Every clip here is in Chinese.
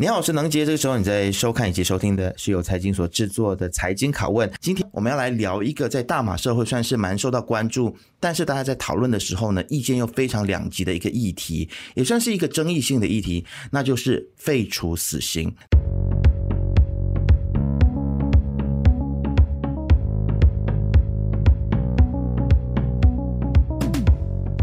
你好，我是能杰。这个时候你在收看以及收听的是由财经所制作的财经拷问。今天我们要来聊一个在大马社会算是蛮受到关注，但是大家在讨论的时候呢，意见又非常两极的一个议题，也算是一个争议性的议题，那就是废除死刑。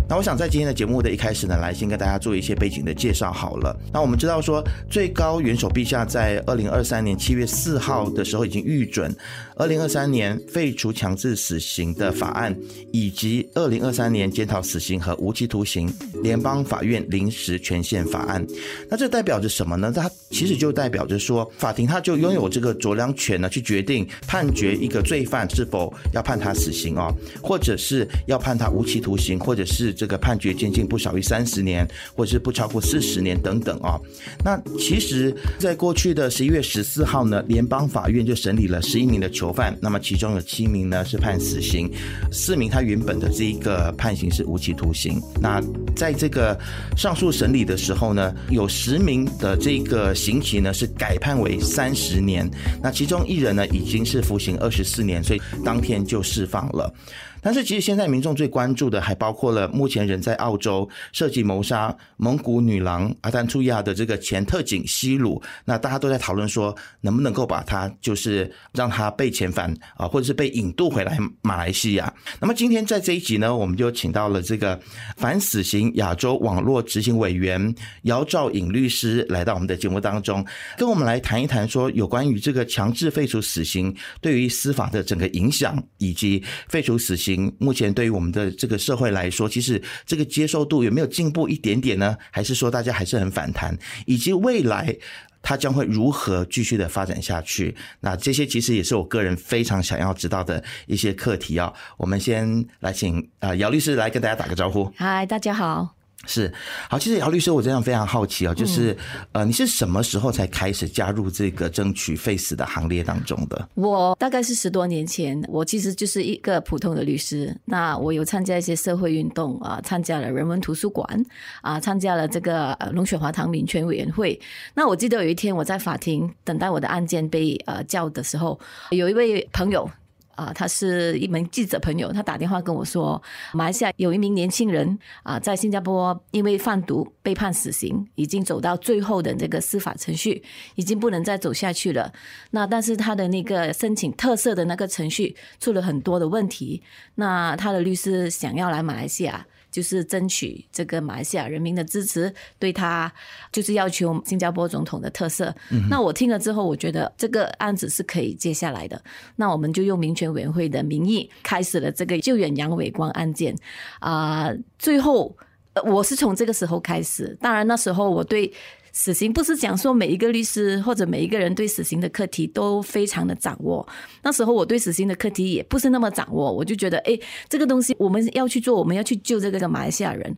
那我想在今天的节目的一开始呢，来先跟大家做一些背景的介绍好了。那我们知道说，最高元首陛下在二零二三年七月四号的时候已经预准二零二三年废除强制死刑的法案，以及二零二三年检讨死刑和无期徒刑联邦法院临时权限法案。那这代表着什么呢？它其实就代表着说，法庭它就拥有这个酌量权呢，去决定判决一个罪犯是否要判他死刑哦，或者是要判他无期徒刑，或者是。这个判决监禁不少于三十年，或者是不超过四十年等等啊。那其实，在过去的十一月十四号呢，联邦法院就审理了十一名的囚犯，那么其中有七名呢是判死刑，四名他原本的这一个判刑是无期徒刑。那在这个上诉审理的时候呢，有十名的这个刑期呢是改判为三十年，那其中一人呢已经是服刑二十四年，所以当天就释放了。但是，其实现在民众最关注的还包括了目前人在澳洲涉及谋杀蒙古女郎阿丹图亚的这个前特警西鲁。那大家都在讨论说，能不能够把他就是让他被遣返啊，或者是被引渡回来马来西亚。那么今天在这一集呢，我们就请到了这个反死刑亚洲网络执行委员姚兆颖律师来到我们的节目当中，跟我们来谈一谈说有关于这个强制废除死刑对于司法的整个影响，以及废除死刑。目前对于我们的这个社会来说，其实这个接受度有没有进步一点点呢？还是说大家还是很反弹？以及未来它将会如何继续的发展下去？那这些其实也是我个人非常想要知道的一些课题啊。我们先来请啊姚律师来跟大家打个招呼。嗨，大家好。是好，其实姚律师，我真的非常好奇啊，就是、嗯、呃，你是什么时候才开始加入这个争取 face 的行列当中的？我大概是十多年前，我其实就是一个普通的律师。那我有参加一些社会运动啊，参加了人文图书馆啊，参加了这个龙雪华堂民权委员会。那我记得有一天我在法庭等待我的案件被呃叫的时候，有一位朋友。啊，他是一名记者朋友，他打电话跟我说，马来西亚有一名年轻人啊，在新加坡因为贩毒被判死刑，已经走到最后的这个司法程序，已经不能再走下去了。那但是他的那个申请特色的那个程序出了很多的问题，那他的律师想要来马来西亚。就是争取这个马来西亚人民的支持，对他就是要求新加坡总统的特色。嗯。那我听了之后，我觉得这个案子是可以接下来的。那我们就用民权委员会的名义开始了这个救援杨伟光案件。啊、呃，最后我是从这个时候开始。当然那时候我对。死刑不是讲说每一个律师或者每一个人对死刑的课题都非常的掌握。那时候我对死刑的课题也不是那么掌握，我就觉得，哎，这个东西我们要去做，我们要去救这个马来西亚人。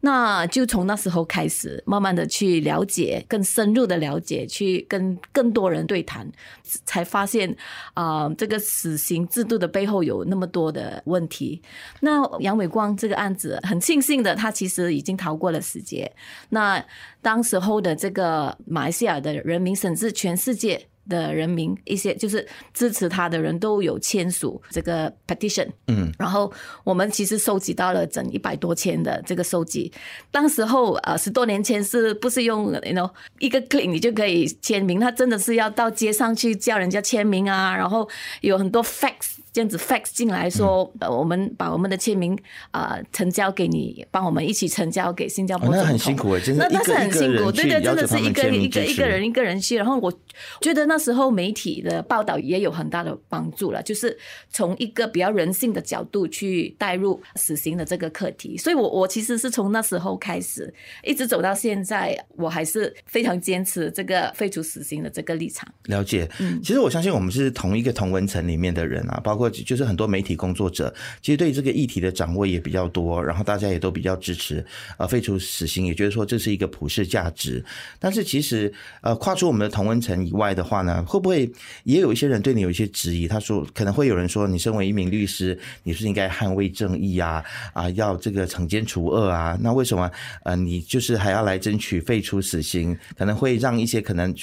那就从那时候开始，慢慢的去了解，更深入的了解，去跟更多人对谈，才发现啊、这个死刑制度的背后有那么多的问题。那杨伟光这个案子，很庆幸的，他其实已经逃过了死劫。那当时候的这个马来西亚的人民，甚至全世界。的人民一些就是支持他的人都有签署这个 petition，嗯，然后我们其实收集到了整一百多千的这个收集。当时候呃十多年前是不是用 you know 一个 click 你就可以签名？他真的是要到街上去叫人家签名啊，然后有很多 fax。这样子 fax 进来说，呃，我们把我们的签名啊成交给你，帮我们一起成交给新加坡总那很辛苦，真的，那那是很辛苦，对对，真的是一个一个一个人一个人去。然后我觉得那时候媒体的报道也有很大的帮助了，就是从一个比较人性的角度去带入死刑的这个课题。所以我我其实是从那时候开始，一直走到现在，我还是非常坚持这个废除死刑的这个立场。了解，嗯，其实我相信我们是同一个同文层里面的人啊，包括。就是很多媒体工作者，其实对这个议题的掌握也比较多，然后大家也都比较支持呃废除死刑，也觉得说这是一个普世价值。但是其实呃跨出我们的同温层以外的话呢，会不会也有一些人对你有一些质疑？他说可能会有人说，你身为一名律师，你是应该捍卫正义啊啊，要这个惩奸除恶啊，那为什么呃你就是还要来争取废除死刑？可能会让一些可能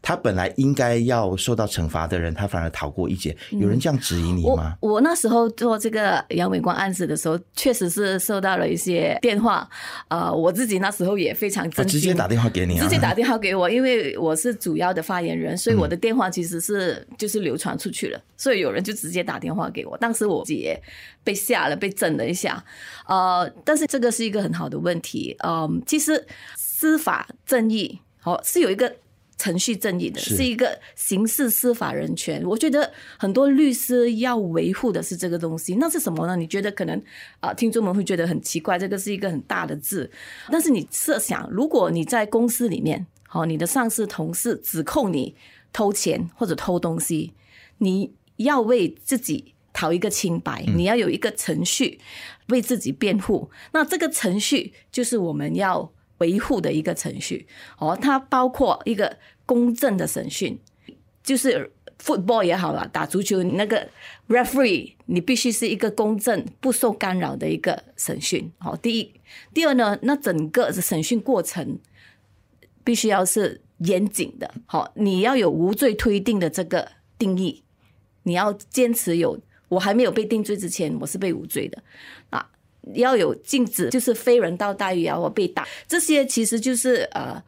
他本来应该要受到惩罚的人，他反而逃过一劫。有人这样质疑你吗？我我那时候做这个杨伟光案子的时候，确实是收到了一些电话。呃，我自己那时候也非常震惊，直接打电话给你，直接打电话给我，因为我是主要的发言人，所以我的电话其实是就是流传出去了，所以有人就直接打电话给我。当时我也被吓了，被震了一下。呃，但是这个是一个很好的问题。嗯，其实司法正义。好，是有一个程序正义的，是一个刑事司法人权。我觉得很多律师要维护的是这个东西。那是什么呢？你觉得可能啊，听众们会觉得很奇怪，这个是一个很大的字。但是你设想，如果你在公司里面，好，你的上司同事指控你偷钱或者偷东西，你要为自己讨一个清白，你要有一个程序为自己辩护。那这个程序就是我们要。维护的一个程序，哦，它包括一个公正的审讯，就是 football 也好了，打足球那个 referee，你必须是一个公正、不受干扰的一个审讯。好，第一，第二呢，那整个审讯过程必须要是严谨的。好，你要有无罪推定的这个定义，你要坚持有，我还没有被定罪之前，我是被无罪的啊。要有禁止，就是非人道待遇啊，或被打，这些其实就是呃，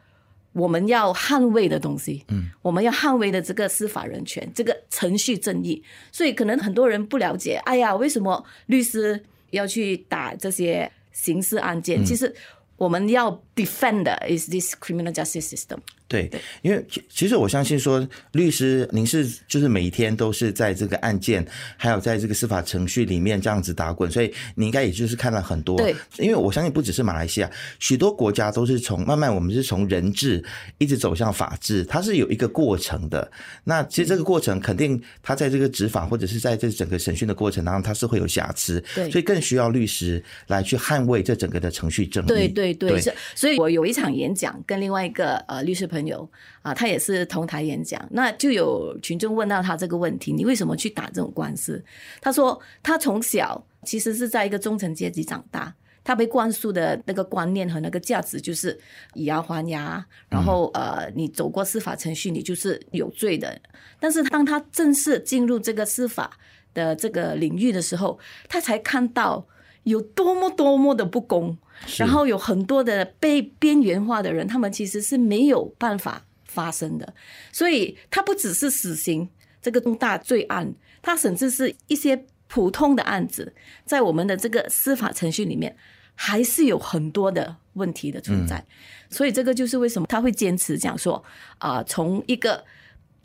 我们要捍卫的东西。嗯，我们要捍卫的这个司法人权，这个程序正义。所以可能很多人不了解，哎呀，为什么律师要去打这些刑事案件？嗯，其实我们要 defend is this criminal justice system。对，因为其实我相信说，律师您是就是每一天都是在这个案件，还有在这个司法程序里面这样子打滚，所以你应该也就是看了很多。对，因为我相信不只是马来西亚，许多国家都是从慢慢我们是从人治一直走向法治，它是有一个过程的。那其实这个过程肯定它在这个执法或者是在这整个审讯的过程当中，它是会有瑕疵。对，所以更需要律师来去捍卫这整个的程序正义。对对对，是。所以我有一场演讲跟另外一个呃律师朋友。啊，他也是同台演讲，那就有群众问到他这个问题：你为什么去打这种官司？他说他从小其实是在一个中层阶级长大，他被灌输的那个观念和那个价值就是以牙还牙，然后呃，你走过司法程序，你就是有罪的。但是当他正式进入这个司法的这个领域的时候，他才看到有多么多么的不公。然后有很多的被边缘化的人，他们其实是没有办法发生的。所以，他不只是死刑这个重大罪案，他甚至是一些普通的案子，在我们的这个司法程序里面，还是有很多的问题的存在。所以，这个就是为什么他会坚持讲说啊，从一个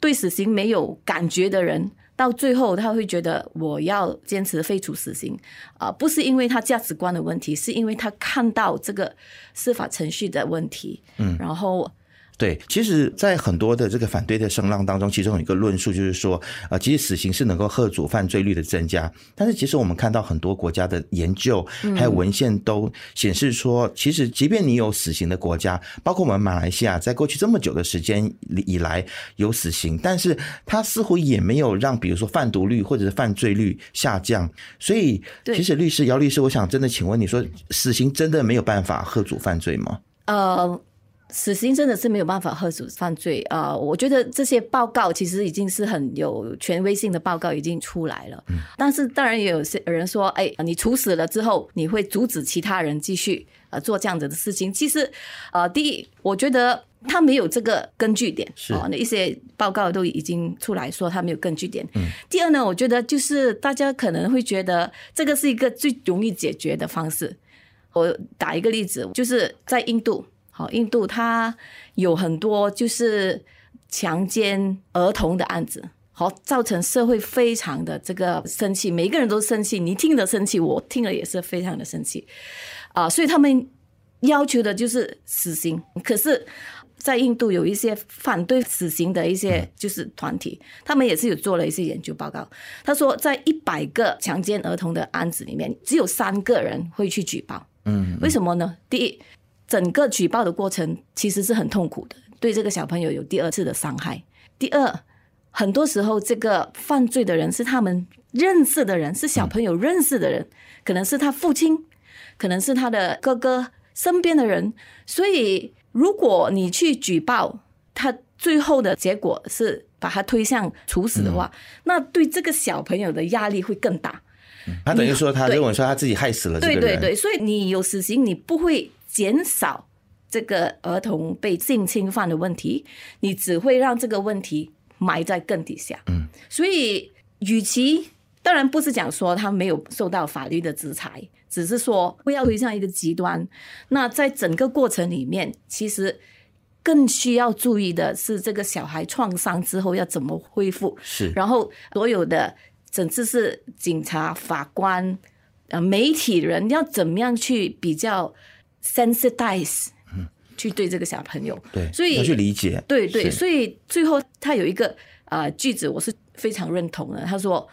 对死刑没有感觉的人。到最后，他会觉得我要坚持废除死刑啊，不是因为他价值观的问题，是因为他看到这个司法程序的问题，嗯，然后。对，其实，在很多的这个反对的声浪当中，其中有一个论述就是说，呃，其实死刑是能够遏阻犯罪率的增加。但是，其实我们看到很多国家的研究还有文献都显示说，其实即便你有死刑的国家，包括我们马来西亚，在过去这么久的时间以来有死刑，但是它似乎也没有让，比如说贩毒率或者是犯罪率下降。所以，其实律师姚律师，我想真的请问你说，死刑真的没有办法遏阻犯罪吗？呃。死刑真的是没有办法吓阻犯罪啊！我觉得这些报告其实已经是很有权威性的报告已经出来了。但是当然也有些人说，哎，你处死了之后，你会阻止其他人继续呃做这样子的事情。其实，呃，第一，我觉得他没有这个根据点。是啊，那一些报告都已经出来说他没有根据点。嗯。第二呢，我觉得就是大家可能会觉得这个是一个最容易解决的方式。我打一个例子，就是在印度。好，印度它有很多就是强奸儿童的案子，好，造成社会非常的这个生气，每个人都生气，你听了生气，我听了也是非常的生气，啊，所以他们要求的就是死刑。可是在印度有一些反对死刑的一些就是团体，他们也是有做了一些研究报告。他说，在一百个强奸儿童的案子里面，只有三个人会去举报。嗯，为什么呢？第一，整个举报的过程其实是很痛苦的，对这个小朋友有第二次的伤害。第二，很多时候这个犯罪的人是他们认识的人，是小朋友认识的人，可能是他父亲，可能是他的哥哥身边的人，所以。如果你去举报，他最后的结果是把他推向处死的话，嗯、那对这个小朋友的压力会更大。他等于说，他认为说他自己害死了这个人。对对对，所以你有死刑，你不会减少这个儿童被性侵犯的问题，你只会让这个问题埋在更底下。嗯，所以与其当然不是讲说他没有受到法律的制裁。只是说不要推向一个极端。那在整个过程里面，其实更需要注意的是，这个小孩创伤之后要怎么恢复。是。然后所有的，甚至是警察、法官、呃媒体人，要怎么样去比较 sensitize，去对这个小朋友。对。所以要去理解。对对。所以最后他有一个啊、呃、句子，我是非常认同的。他说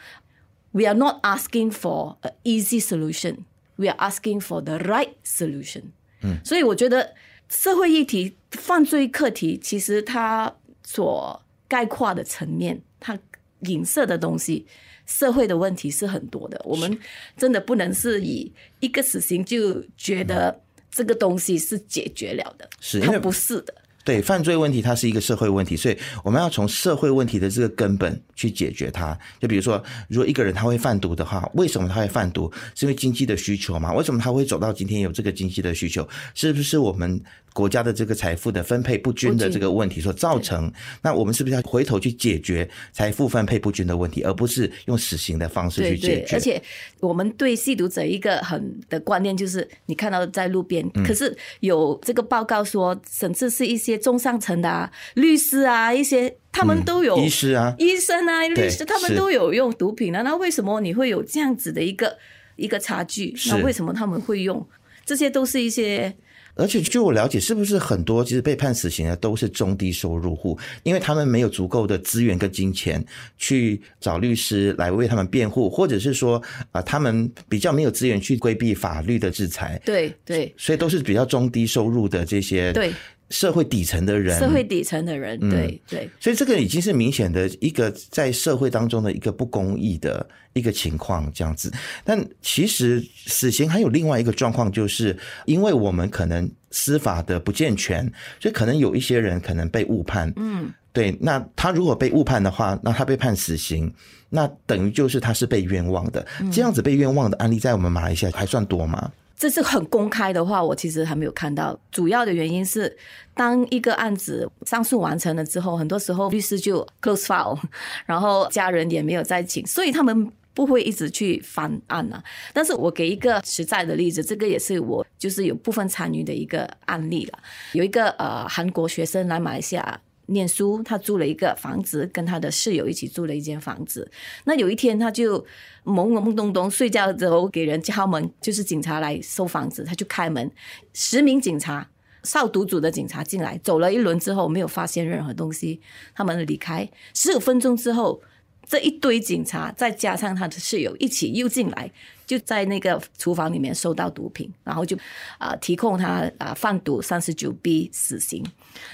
：“We are not asking for an easy solution.” We are asking for the right solution。嗯，所以我觉得社会议题、犯罪课题，其实它所概括的层面，它影射的东西，社会的问题是很多的。我们真的不能是以一个死刑就觉得这个东西是解决了的，是它不是的。对，犯罪问题，它是一个社会问题，所以我们要从社会问题的这个根本去解决它。就比如说，如果一个人他会贩毒的话，为什么他会贩毒？是因为经济的需求嘛？为什么他会走到今天有这个经济的需求？是不是我们？国家的这个财富的分配不均的这个问题所造成，那我们是不是要回头去解决财富分配不均的问题，而不是用死刑的方式去解决？对对，而且我们对吸毒者一个很的观念就是，你看到在路边，可是有这个报告说，甚至是一些中上层的啊，律师啊，一些他们都有医师啊，医生啊，律师，他们都有用毒品的。那为什么你会有这样子的一个一个差距？那为什么他们会用？这些都是一些。而且据我了解，是不是很多其实被判死刑的都是中低收入户，因为他们没有足够的资源跟金钱去找律师来为他们辩护，或者是说啊，他们比较没有资源去规避法律的制裁。对对，所以都是比较中低收入的这些对。社会底层的人，社会底层的人，对、嗯、对，所以这个已经是明显的一个在社会当中的一个不公义的一个情况，这样子。但其实死刑还有另外一个状况，就是因为我们可能司法的不健全，所以可能有一些人可能被误判。嗯，对。那他如果被误判的话，那他被判死刑，那等于就是他是被冤枉的。这样子被冤枉的案例，在我们马来西亚还算多吗？这是很公开的话，我其实还没有看到。主要的原因是，当一个案子上诉完成了之后，很多时候律师就 close file，然后家人也没有再请，所以他们不会一直去翻案啊。但是我给一个实在的例子，这个也是我就是有部分参与的一个案例了。有一个呃韩国学生来马来西亚。念书，他租了一个房子，跟他的室友一起住了一间房子。那有一天，他就懵懵懂懂睡觉之后，给人敲门，就是警察来收房子，他就开门，十名警察，扫毒组的警察进来，走了一轮之后，没有发现任何东西，他们离开。十五分钟之后，这一堆警察再加上他的室友一起又进来。就在那个厨房里面收到毒品，然后就啊提控他啊贩毒三十九 B 死刑。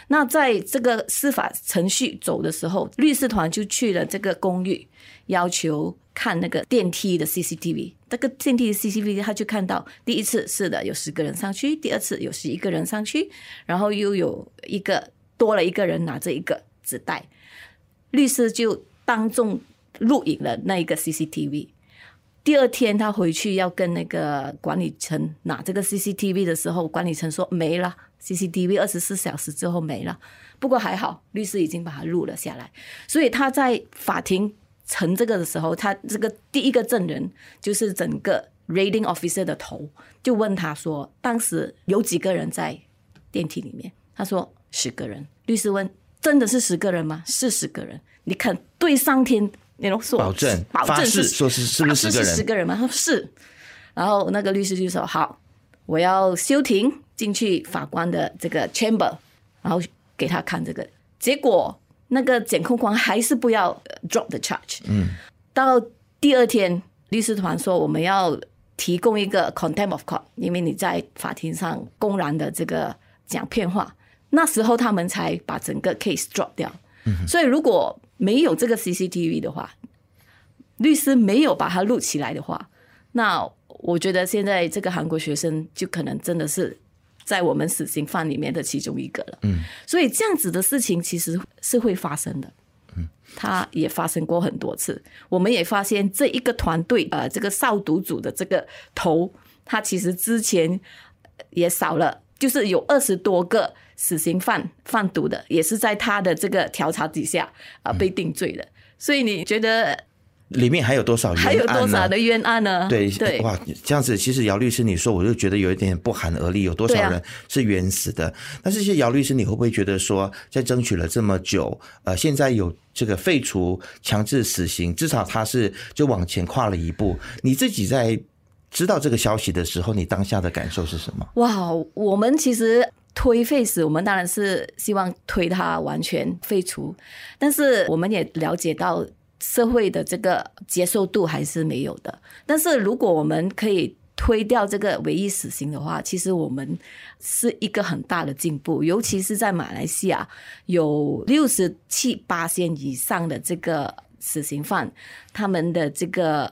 那在这个司法程序走的时候，律师团就去了这个公寓，要求看那个电梯的 CCTV。这个电梯的 CCTV，他就看到第一次是的有十个人上去，第二次有十一个人上去，然后又有一个多了一个人拿着一个纸袋，律师就当众录影了那一个 CCTV。第二天他回去要跟那个管理层拿这个 CCTV 的时候，管理层说没了，CCTV 二十四小时之后没了。不过还好，律师已经把它录了下来。所以他在法庭呈这个的时候，他这个第一个证人就是整个 raiding officer 的头，就问他说，当时有几个人在电梯里面？他说十个人。律师问，真的是十个人吗？是十个人。你看对上天。那种说保证，保证是说是是不是十个人？十个人吗？他说是，然后那个律师就说好，我要休庭进去法官的这个 chamber，然后给他看这个，结果那个检控官还是不要 drop the charge。嗯，到第二天，律师团说我们要提供一个 contempt of court，因为你在法庭上公然的这个讲骗话，那时候他们才把整个 case drop 掉。嗯，所以如果没有这个 CCTV 的话，律师没有把它录起来的话，那我觉得现在这个韩国学生就可能真的是在我们死刑犯里面的其中一个了。嗯，所以这样子的事情其实是会发生的。嗯，他也发生过很多次。我们也发现这一个团队，呃，这个扫毒组的这个头，他其实之前也少了，就是有二十多个死刑犯贩毒的，也是在他的这个调查底下啊、呃、被定罪的。所以你觉得？里面还有多少冤案呢？还有多少的冤案呢？对对，哇，这样子，其实姚律师你说，我就觉得有一点不寒而栗。有多少人是冤死的？那这些姚律师，你会不会觉得说，在争取了这么久，呃，现在有这个废除强制死刑，至少他是就往前跨了一步。你自己在知道这个消息的时候，你当下的感受是什么？哇，我们其实推废死，我们当然是希望推他完全废除，但是我们也了解到。社会的这个接受度还是没有的，但是如果我们可以推掉这个唯一死刑的话，其实我们是一个很大的进步，尤其是在马来西亚有六十七巴仙以上的这个死刑犯，他们的这个。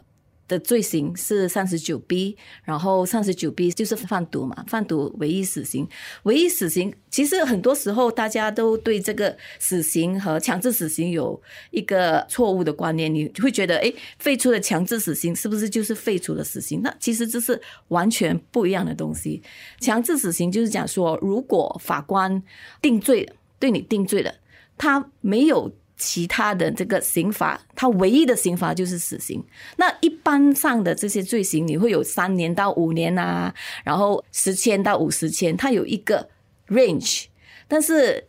的罪行是三十九 B，然后三十九 B 就是贩毒嘛，贩毒唯一死刑，唯一死刑。其实很多时候大家都对这个死刑和强制死刑有一个错误的观念，你会觉得，诶，废除了强制死刑是不是就是废除了死刑？那其实这是完全不一样的东西。强制死刑就是讲说，如果法官定罪，对你定罪了，他没有。其他的这个刑罚，它唯一的刑罚就是死刑。那一般上的这些罪行，你会有三年到五年啊，然后十千到五十千，它有一个 range。但是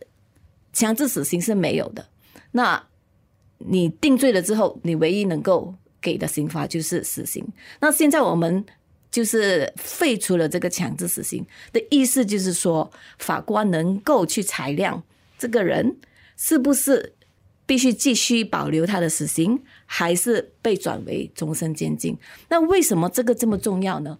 强制死刑是没有的。那你定罪了之后，你唯一能够给的刑罚就是死刑。那现在我们就是废除了这个强制死刑的意思，就是说法官能够去裁量这个人是不是。必须继续保留他的死刑，还是被转为终身监禁？那为什么这个这么重要呢？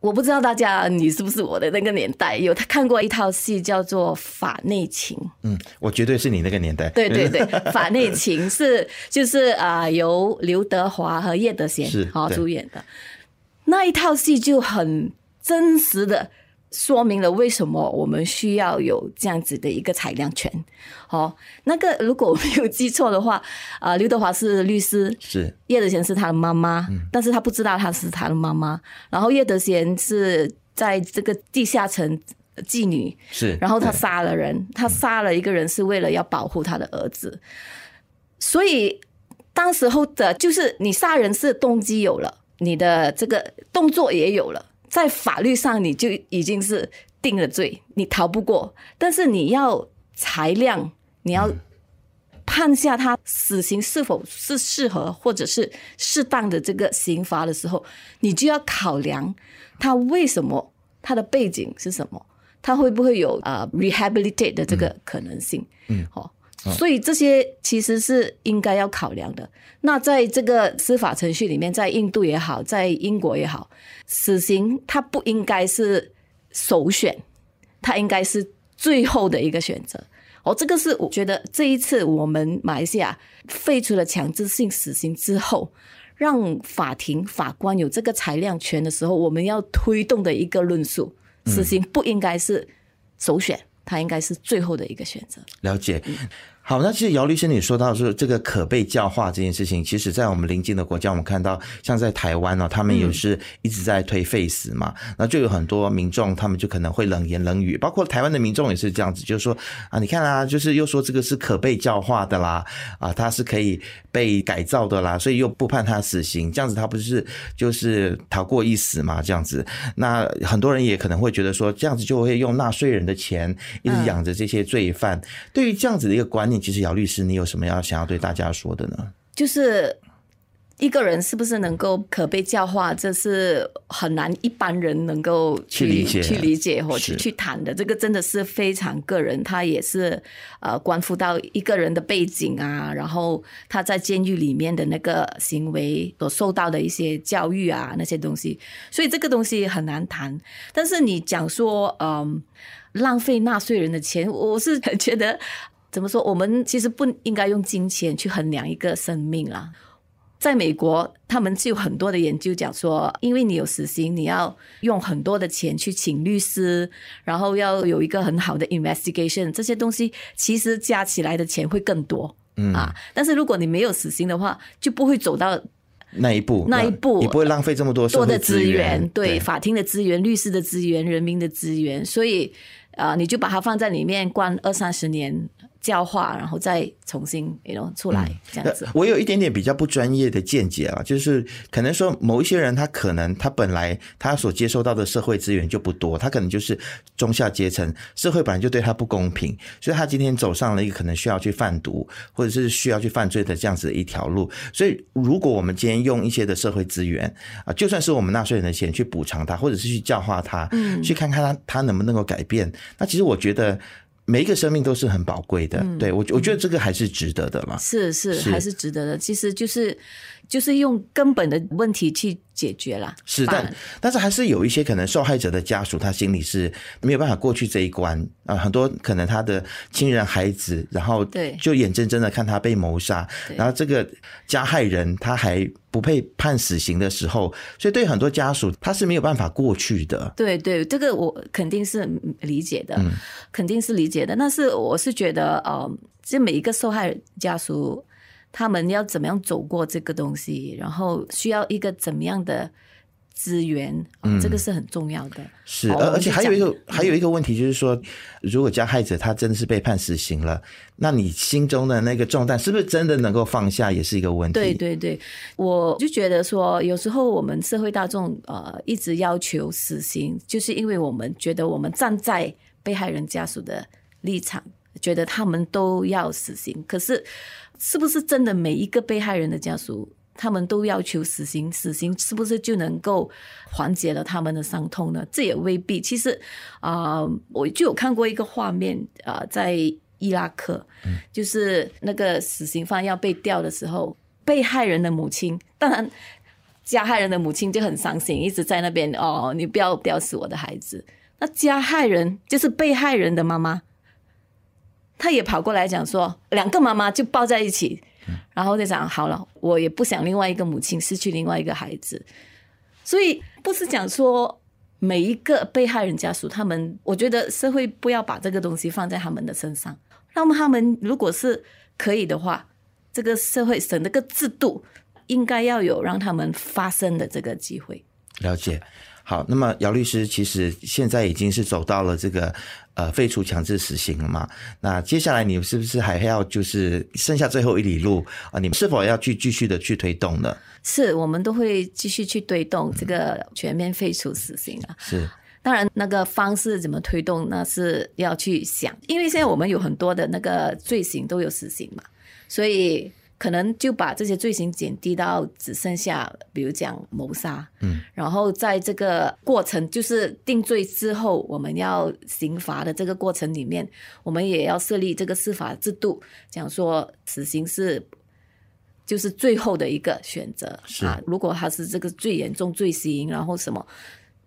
我不知道大家你是不是我的那个年代有他看过一套戏叫做《法内情》？嗯，我绝对是你那个年代。对对对，《法内情》是就是啊、呃，由刘德华和叶德娴好主演的那一套戏，就很真实的。说明了为什么我们需要有这样子的一个裁量权。好，那个如果我没有记错的话，啊、呃，刘德华是律师，是叶德娴是他的妈妈，嗯，但是他不知道他是他的妈妈。然后叶德娴是在这个地下城妓女，是，然后他杀了人，他杀了一个人是为了要保护他的儿子。所以当时候的就是你杀人是动机有了，你的这个动作也有了。在法律上，你就已经是定了罪，你逃不过。但是你要裁量，你要判下他死刑是否是适合或者是适当的这个刑罚的时候，你就要考量他为什么，他的背景是什么，他会不会有呃 rehabilitate 的这个可能性？嗯，好。所以这些其实是应该要考量的。那在这个司法程序里面，在印度也好，在英国也好，死刑它不应该是首选，它应该是最后的一个选择。哦，这个是我觉得这一次我们马来西亚废除了强制性死刑之后，让法庭法官有这个裁量权的时候，我们要推动的一个论述：死刑不应该是首选。它应该是最后的一个选择。了解。好，那其实姚律师你说到说这个可被教化这件事情，其实，在我们邻近的国家，我们看到像在台湾呢，他们也是一直在推 Face 嘛，那就有很多民众，他们就可能会冷言冷语，包括台湾的民众也是这样子，就是说啊，你看啊，就是又说这个是可被教化的啦，啊，他是可以被改造的啦，所以又不判他死刑，这样子他不是就是逃过一死嘛？这样子，那很多人也可能会觉得说，这样子就会用纳税人的钱一直养着这些罪犯，对于这样子的一个观念。其实姚律师，你有什么要想要对大家说的呢？就是一个人是不是能够可被教化，这是很难一般人能够去去理解、去理解或者去谈的。这个真的是非常个人，他也是呃关乎到一个人的背景啊，然后他在监狱里面的那个行为所受到的一些教育啊那些东西，所以这个东西很难谈。但是你讲说嗯、呃、浪费纳税人的钱，我是觉得怎么说，我们其实不应该用金钱去衡量一个生命啦。在美国，他们就有很多的研究讲说，因为你有死刑，你要用很多的钱去请律师，然后要有一个很好的 investigation，这些东西其实加起来的钱会更多，嗯啊。但是如果你没有死刑的话，就不会走到那一步，那一步，你不会浪费这么多多的资源，对，对法庭的资源、律师的资源、人民的资源，所以啊，你就把它放在里面关二三十年。教化，然后再重新，you know, 出来这样子。我有一点点比较不专业的见解啊，就是可能说某一些人，他可能他本来他所接收到的社会资源就不多，他可能就是中下阶层，社会本来就对他不公平，所以他今天走上了一个可能需要去贩毒或者是需要去犯罪的这样子的一条路。所以，如果我们今天用一些的社会资源啊，就算是我们纳税人的钱去补偿他，或者是去教化他，嗯，去看看他他能不能够改变，那其实我觉得。每一个生命都是很宝贵的，嗯、对我我觉得这个还是值得的嘛。是是，是。还是值得的，其实就是就是用根本的问题去解决了。是，但但是还是有一些可能受害者的家属，他心里是没有办法过去这一关啊。很多可能他的亲人、孩子，然后对，就眼睁睁的看他被谋杀，然后这个加害人他还不被判死刑的时候，所以对很多家属他是没有办法过去的。对对，这个我肯定是理解的，嗯、肯定是理解的。但是我是觉得，呃，这每一个受害家属。他们要怎么样走过这个东西，然后需要一个怎么样的资源，嗯，这个是很重要的。是，而而且还有一个还有一个问题就是说，如果加害者他真的是被判死刑了，那你心中的那个重担是不是真的能够放下，也是一个问题。对对对，我就觉得说，有时候我们社会大众呃一直要求死刑，就是因为我们觉得我们站在被害人家属的立场，觉得他们都要死刑，可是。是不是真的每一个被害人的家属，他们都要求死刑？死刑是不是就能够缓解了他们的伤痛呢？这也未必。其实啊、呃，我就有看过一个画面啊、呃，在伊拉克，就是那个死刑犯要被吊的时候，被害人的母亲，当然加害人的母亲就很伤心，一直在那边哦，你不要吊死我的孩子。那加害人就是被害人的妈妈。他也跑过来讲说，两个妈妈就抱在一起，然后就讲好了，我也不想另外一个母亲失去另外一个孩子，所以不是讲说每一个被害人家属，他们我觉得社会不要把这个东西放在他们的身上，那么他们如果是可以的话，这个社会省那个制度应该要有让他们发声的这个机会。了解。好，那么姚律师其实现在已经是走到了这个呃废除强制死刑了嘛？那接下来你是不是还要就是剩下最后一里路啊？你们是否要去继续的去推动呢？是我们都会继续去推动这个全面废除死刑啊。是，当然那个方式怎么推动，那是要去想，因为现在我们有很多的那个罪行都有死刑嘛，所以。可能就把这些罪行减低到只剩下，比如讲谋杀，嗯，然后在这个过程，就是定罪之后，我们要刑罚的这个过程里面，我们也要设立这个司法制度，讲说死刑是就是最后的一个选择是啊。如果他是这个最严重罪行，然后什么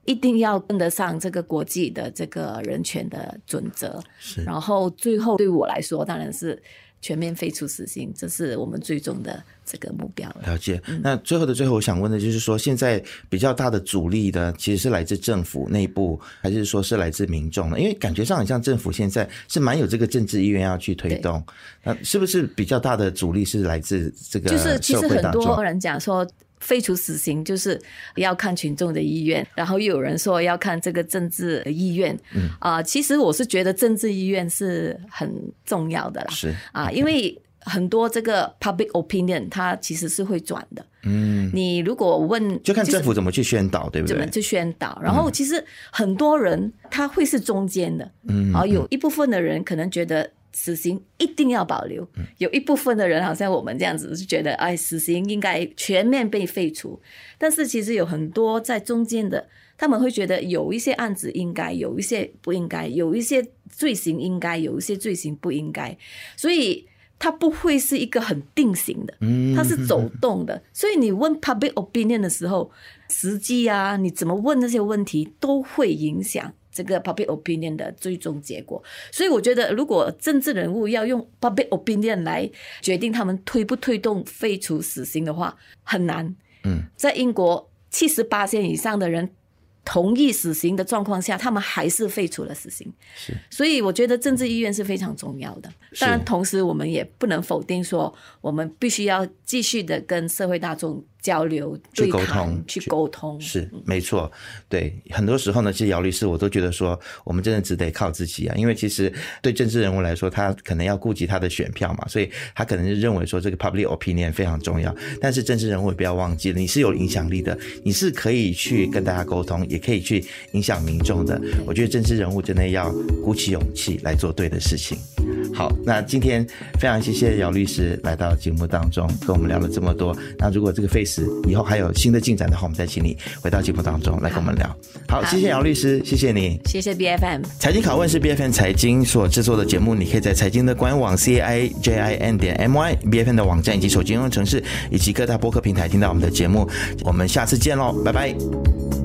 一定要跟得上这个国际的这个人权的准则，是。然后最后对我来说，当然是。全面废除死刑，这是我们最终的这个目标了。了解。那最后的最后，我想问的就是说，现在比较大的阻力呢，其实是来自政府内部，还是说是来自民众呢？因为感觉上很像政府现在是蛮有这个政治意愿要去推动。那是不是比较大的阻力是来自这个？就是其实很多人讲说。废除死刑就是要看群众的意愿，然后又有人说要看这个政治意愿。嗯啊、呃，其实我是觉得政治意愿是很重要的啦。是啊，因为很多这个 public opinion 它其实是会转的。嗯，你如果问，就看政府怎么去宣导，对不对？怎么去宣导？然后其实很多人他会是中间的。嗯，啊，有一部分的人可能觉得死刑一定要保留。有一部分的人好像我们这样子是觉得，哎，死刑应该全面被废除。但是其实有很多在中间的，他们会觉得有一些案子应该，有一些不应该，有一些罪行应该，有一些罪行不应该。所以它不会是一个很定型的，它是走动的。所以你问 public opinion 的时候，实际啊，你怎么问那些问题都会影响。这个 public opinion 的最终结果，所以我觉得，如果政治人物要用 public opinion 来决定他们推不推动废除死刑的话，很难。嗯，在英国七十八线以上的人同意死刑的状况下，他们还是废除了死刑。是，所以我觉得政治意愿是非常重要的。当然，同时我们也不能否定说，我们必须要继续的跟社会大众。交流、去沟通、去沟通，是没错。对，很多时候呢，其实姚律师，我都觉得说，我们真的只得靠自己啊。因为其实对政治人物来说，他可能要顾及他的选票嘛，所以他可能是认为说这个 public opinion 非常重要。但是政治人物也不要忘记了，你是有影响力的，你是可以去跟大家沟通，也可以去影响民众的。我觉得政治人物真的要鼓起勇气来做对的事情。好，那今天非常谢谢姚律师来到节目当中，跟我们聊了这么多。那如果这个 Face 以后还有新的进展的话，我们再请你回到节目当中来跟我们聊。好，好谢谢姚律师，谢谢你，谢谢 BFM。财经拷问是 BFM 财经所制作的节目，你可以在财经的官网 c i j i n 点 m y BFM 的网站以及手机应用程式以及各大播客平台听到我们的节目。我们下次见喽，拜拜。